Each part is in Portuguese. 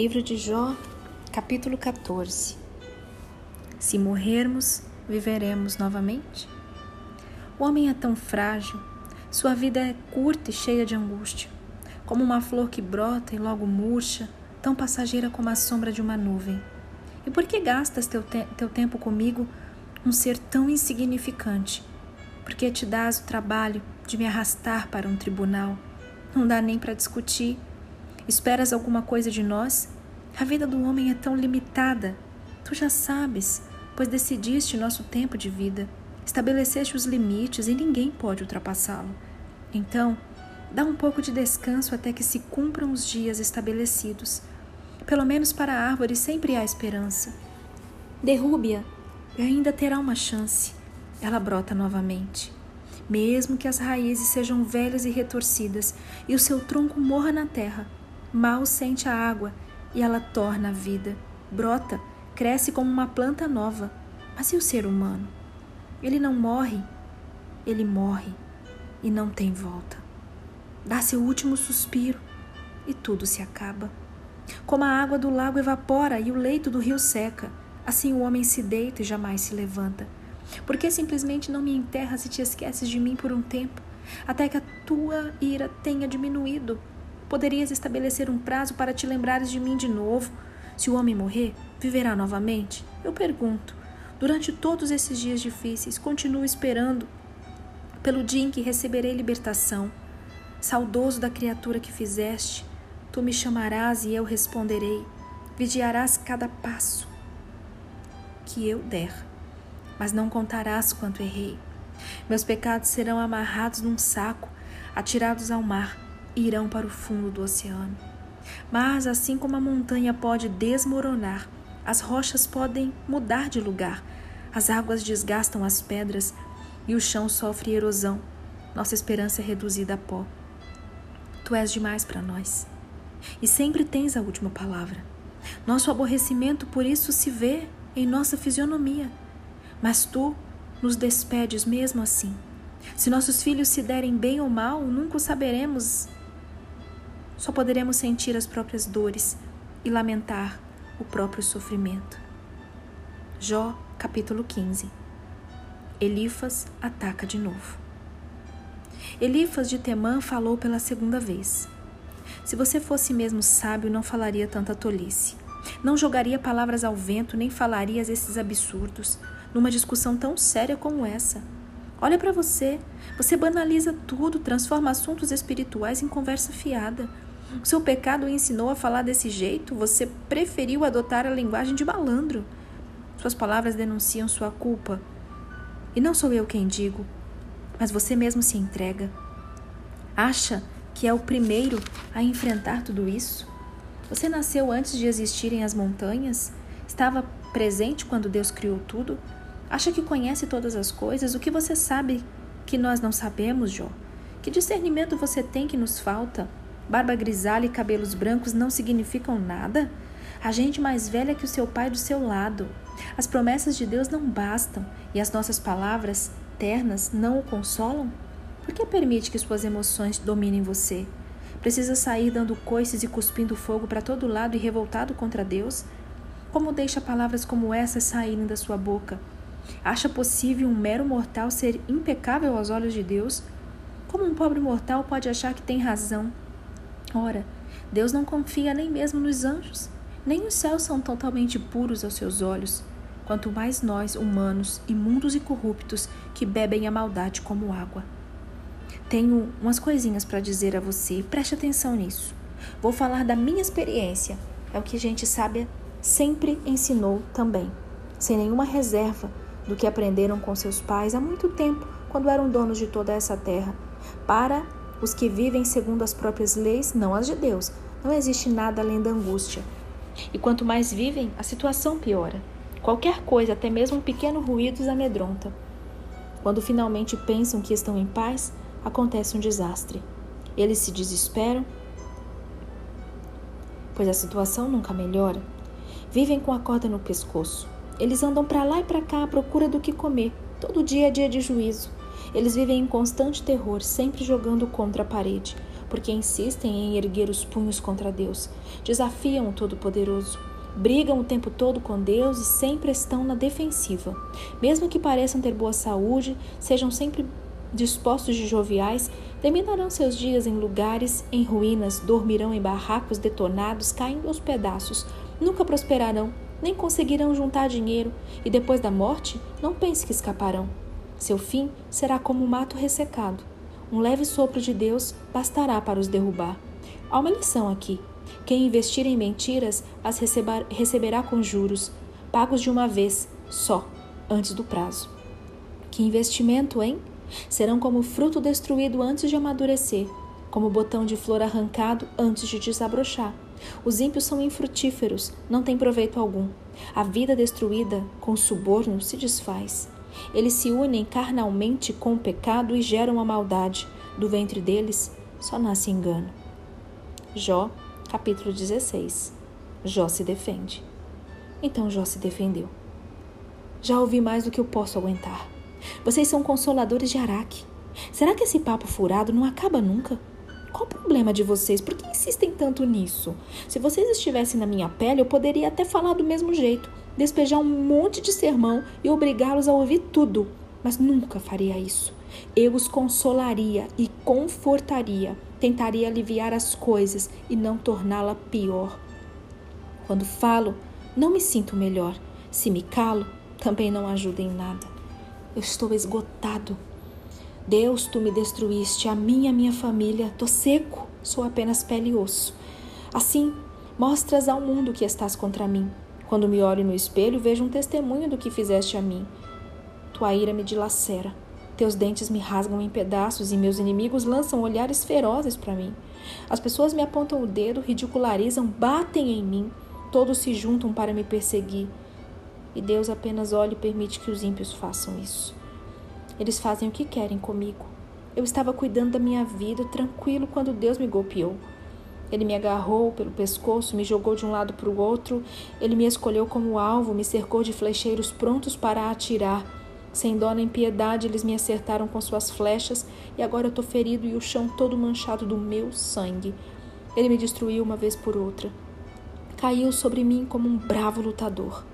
Livro de Jó, capítulo 14. Se morrermos, viveremos novamente? O homem é tão frágil, sua vida é curta e cheia de angústia, como uma flor que brota e logo murcha, tão passageira como a sombra de uma nuvem. E por que gastas teu, te teu tempo comigo, um ser tão insignificante? Por que te dás o trabalho de me arrastar para um tribunal? Não dá nem para discutir Esperas alguma coisa de nós? A vida do homem é tão limitada. Tu já sabes, pois decidiste nosso tempo de vida. Estabeleceste os limites e ninguém pode ultrapassá-lo. Então, dá um pouco de descanso até que se cumpram os dias estabelecidos. Pelo menos para a árvore sempre há esperança. Derrube-a e ainda terá uma chance. Ela brota novamente. Mesmo que as raízes sejam velhas e retorcidas e o seu tronco morra na terra, Mal sente a água e ela torna a vida. Brota, cresce como uma planta nova. Mas e o ser humano? Ele não morre, ele morre e não tem volta. Dá seu último suspiro e tudo se acaba. Como a água do lago evapora e o leito do rio seca, assim o homem se deita e jamais se levanta. Por que simplesmente não me enterras e te esqueces de mim por um tempo, até que a tua ira tenha diminuído Poderias estabelecer um prazo para te lembrares de mim de novo. Se o homem morrer, viverá novamente? Eu pergunto. Durante todos esses dias difíceis, continuo esperando pelo dia em que receberei libertação. Saudoso da criatura que fizeste, tu me chamarás e eu responderei. Vigiarás cada passo que eu der, mas não contarás quanto errei. Meus pecados serão amarrados num saco, atirados ao mar irão para o fundo do oceano. Mas assim como a montanha pode desmoronar, as rochas podem mudar de lugar, as águas desgastam as pedras e o chão sofre erosão. Nossa esperança é reduzida a pó. Tu és demais para nós e sempre tens a última palavra. Nosso aborrecimento por isso se vê em nossa fisionomia, mas tu nos despedes mesmo assim. Se nossos filhos se derem bem ou mal, nunca o saberemos só poderemos sentir as próprias dores e lamentar o próprio sofrimento. Jó, capítulo 15. Elifas ataca de novo. Elifas de Temã falou pela segunda vez. Se você fosse mesmo sábio, não falaria tanta tolice. Não jogaria palavras ao vento, nem falaria esses absurdos numa discussão tão séria como essa. Olha para você, você banaliza tudo, transforma assuntos espirituais em conversa fiada. Seu pecado o ensinou a falar desse jeito, você preferiu adotar a linguagem de malandro. Suas palavras denunciam sua culpa. E não sou eu quem digo, mas você mesmo se entrega. Acha que é o primeiro a enfrentar tudo isso? Você nasceu antes de existirem as montanhas? Estava presente quando Deus criou tudo? Acha que conhece todas as coisas? O que você sabe que nós não sabemos, Jó? Que discernimento você tem que nos falta? Barba grisalha e cabelos brancos não significam nada? A gente mais velha que o seu pai do seu lado. As promessas de Deus não bastam e as nossas palavras ternas não o consolam? Por que permite que suas emoções dominem você? Precisa sair dando coices e cuspindo fogo para todo lado e revoltado contra Deus? Como deixa palavras como essas saírem da sua boca? Acha possível um mero mortal ser impecável aos olhos de Deus? Como um pobre mortal pode achar que tem razão? Ora, Deus não confia nem mesmo nos anjos, nem os céus são totalmente puros aos seus olhos, quanto mais nós, humanos, imundos e corruptos, que bebem a maldade como água. Tenho umas coisinhas para dizer a você, preste atenção nisso. Vou falar da minha experiência, é o que a gente sabe sempre ensinou também, sem nenhuma reserva do que aprenderam com seus pais há muito tempo, quando eram donos de toda essa terra, para os que vivem segundo as próprias leis, não as de Deus. Não existe nada além da angústia. E quanto mais vivem, a situação piora. Qualquer coisa, até mesmo um pequeno ruído, os amedronta. Quando finalmente pensam que estão em paz, acontece um desastre. Eles se desesperam, pois a situação nunca melhora. Vivem com a corda no pescoço. Eles andam para lá e para cá à procura do que comer. Todo dia é dia de juízo. Eles vivem em constante terror, sempre jogando contra a parede, porque insistem em erguer os punhos contra Deus, desafiam o Todo-Poderoso, brigam o tempo todo com Deus e sempre estão na defensiva. Mesmo que pareçam ter boa saúde, sejam sempre dispostos de joviais, terminarão seus dias em lugares em ruínas, dormirão em barracos detonados, caindo aos pedaços, nunca prosperarão, nem conseguirão juntar dinheiro, e depois da morte, não pense que escaparão. Seu fim será como um mato ressecado. Um leve sopro de Deus bastará para os derrubar. Há uma lição aqui. Quem investir em mentiras as receberá com juros, pagos de uma vez, só, antes do prazo. Que investimento, hein? Serão como fruto destruído antes de amadurecer, como botão de flor arrancado antes de desabrochar. Os ímpios são infrutíferos, não têm proveito algum. A vida destruída com suborno se desfaz. Eles se unem carnalmente com o pecado e geram a maldade. Do ventre deles só nasce engano. Jó, capítulo 16. Jó se defende. Então Jó se defendeu. Já ouvi mais do que eu posso aguentar. Vocês são consoladores de Araque. Será que esse papo furado não acaba nunca? Qual o problema de vocês? Por que insistem tanto nisso? Se vocês estivessem na minha pele, eu poderia até falar do mesmo jeito, despejar um monte de sermão e obrigá-los a ouvir tudo, mas nunca faria isso. Eu os consolaria e confortaria, tentaria aliviar as coisas e não torná-la pior. Quando falo, não me sinto melhor. Se me calo, também não ajuda em nada. Eu estou esgotado Deus, tu me destruíste, a mim e a minha família, tô seco, sou apenas pele e osso. Assim, mostras ao mundo que estás contra mim. Quando me olho no espelho, vejo um testemunho do que fizeste a mim. Tua ira me dilacera, teus dentes me rasgam em pedaços e meus inimigos lançam olhares ferozes para mim. As pessoas me apontam o dedo, ridicularizam, batem em mim, todos se juntam para me perseguir. E Deus apenas olha e permite que os ímpios façam isso. Eles fazem o que querem comigo. Eu estava cuidando da minha vida, tranquilo, quando Deus me golpeou. Ele me agarrou pelo pescoço, me jogou de um lado para o outro. Ele me escolheu como alvo, me cercou de flecheiros prontos para atirar. Sem dó nem piedade, eles me acertaram com suas flechas e agora eu estou ferido e o chão todo manchado do meu sangue. Ele me destruiu uma vez por outra. Caiu sobre mim como um bravo lutador.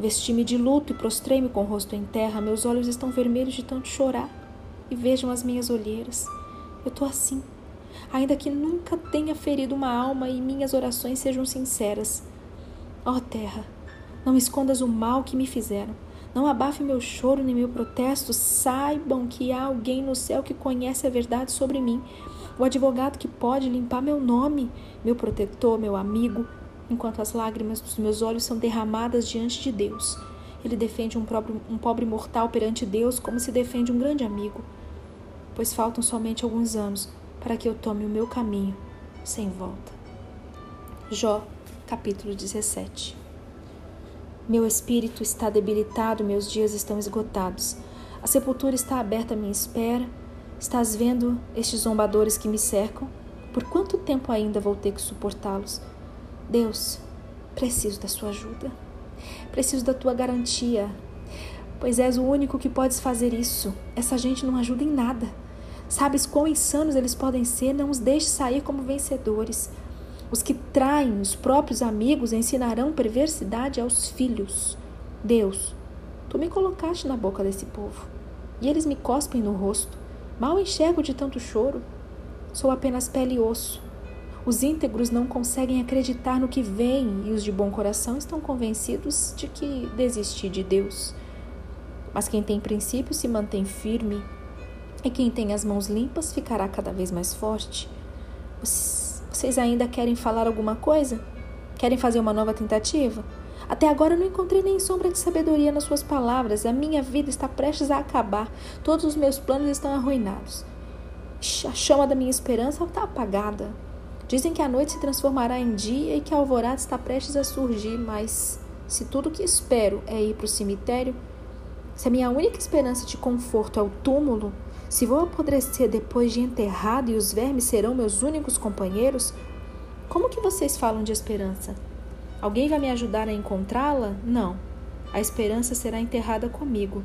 Vesti-me de luto e prostrei-me com o rosto em terra. Meus olhos estão vermelhos de tanto chorar. E vejam as minhas olheiras. Eu estou assim. Ainda que nunca tenha ferido uma alma e minhas orações sejam sinceras. Ó oh, terra, não escondas o mal que me fizeram. Não abafe meu choro nem meu protesto. Saibam que há alguém no céu que conhece a verdade sobre mim. O advogado que pode limpar meu nome, meu protetor, meu amigo, enquanto as lágrimas dos meus olhos são derramadas diante de Deus. Ele defende um pobre, um pobre mortal perante Deus como se defende um grande amigo, pois faltam somente alguns anos para que eu tome o meu caminho sem volta. Jó, capítulo 17 Meu espírito está debilitado, meus dias estão esgotados. A sepultura está aberta à minha espera. Estás vendo estes zombadores que me cercam? Por quanto tempo ainda vou ter que suportá-los? Deus, preciso da sua ajuda. Preciso da tua garantia, pois és o único que podes fazer isso. Essa gente não ajuda em nada. Sabes quão insanos eles podem ser, não os deixe sair como vencedores. Os que traem os próprios amigos ensinarão perversidade aos filhos. Deus, tu me colocaste na boca desse povo, e eles me cospem no rosto. Mal enxergo de tanto choro. Sou apenas pele e osso. Os íntegros não conseguem acreditar no que vem e os de bom coração estão convencidos de que desistir de Deus. Mas quem tem princípio se mantém firme e quem tem as mãos limpas ficará cada vez mais forte. Vocês ainda querem falar alguma coisa? Querem fazer uma nova tentativa? Até agora não encontrei nem sombra de sabedoria nas suas palavras. A minha vida está prestes a acabar. Todos os meus planos estão arruinados. A chama da minha esperança está apagada. Dizem que a noite se transformará em dia e que a alvorada está prestes a surgir, mas se tudo o que espero é ir para o cemitério, se a minha única esperança de conforto é o túmulo, se vou apodrecer depois de enterrado e os vermes serão meus únicos companheiros, como que vocês falam de esperança? Alguém vai me ajudar a encontrá-la? Não. A esperança será enterrada comigo.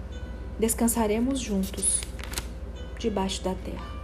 Descansaremos juntos, debaixo da terra.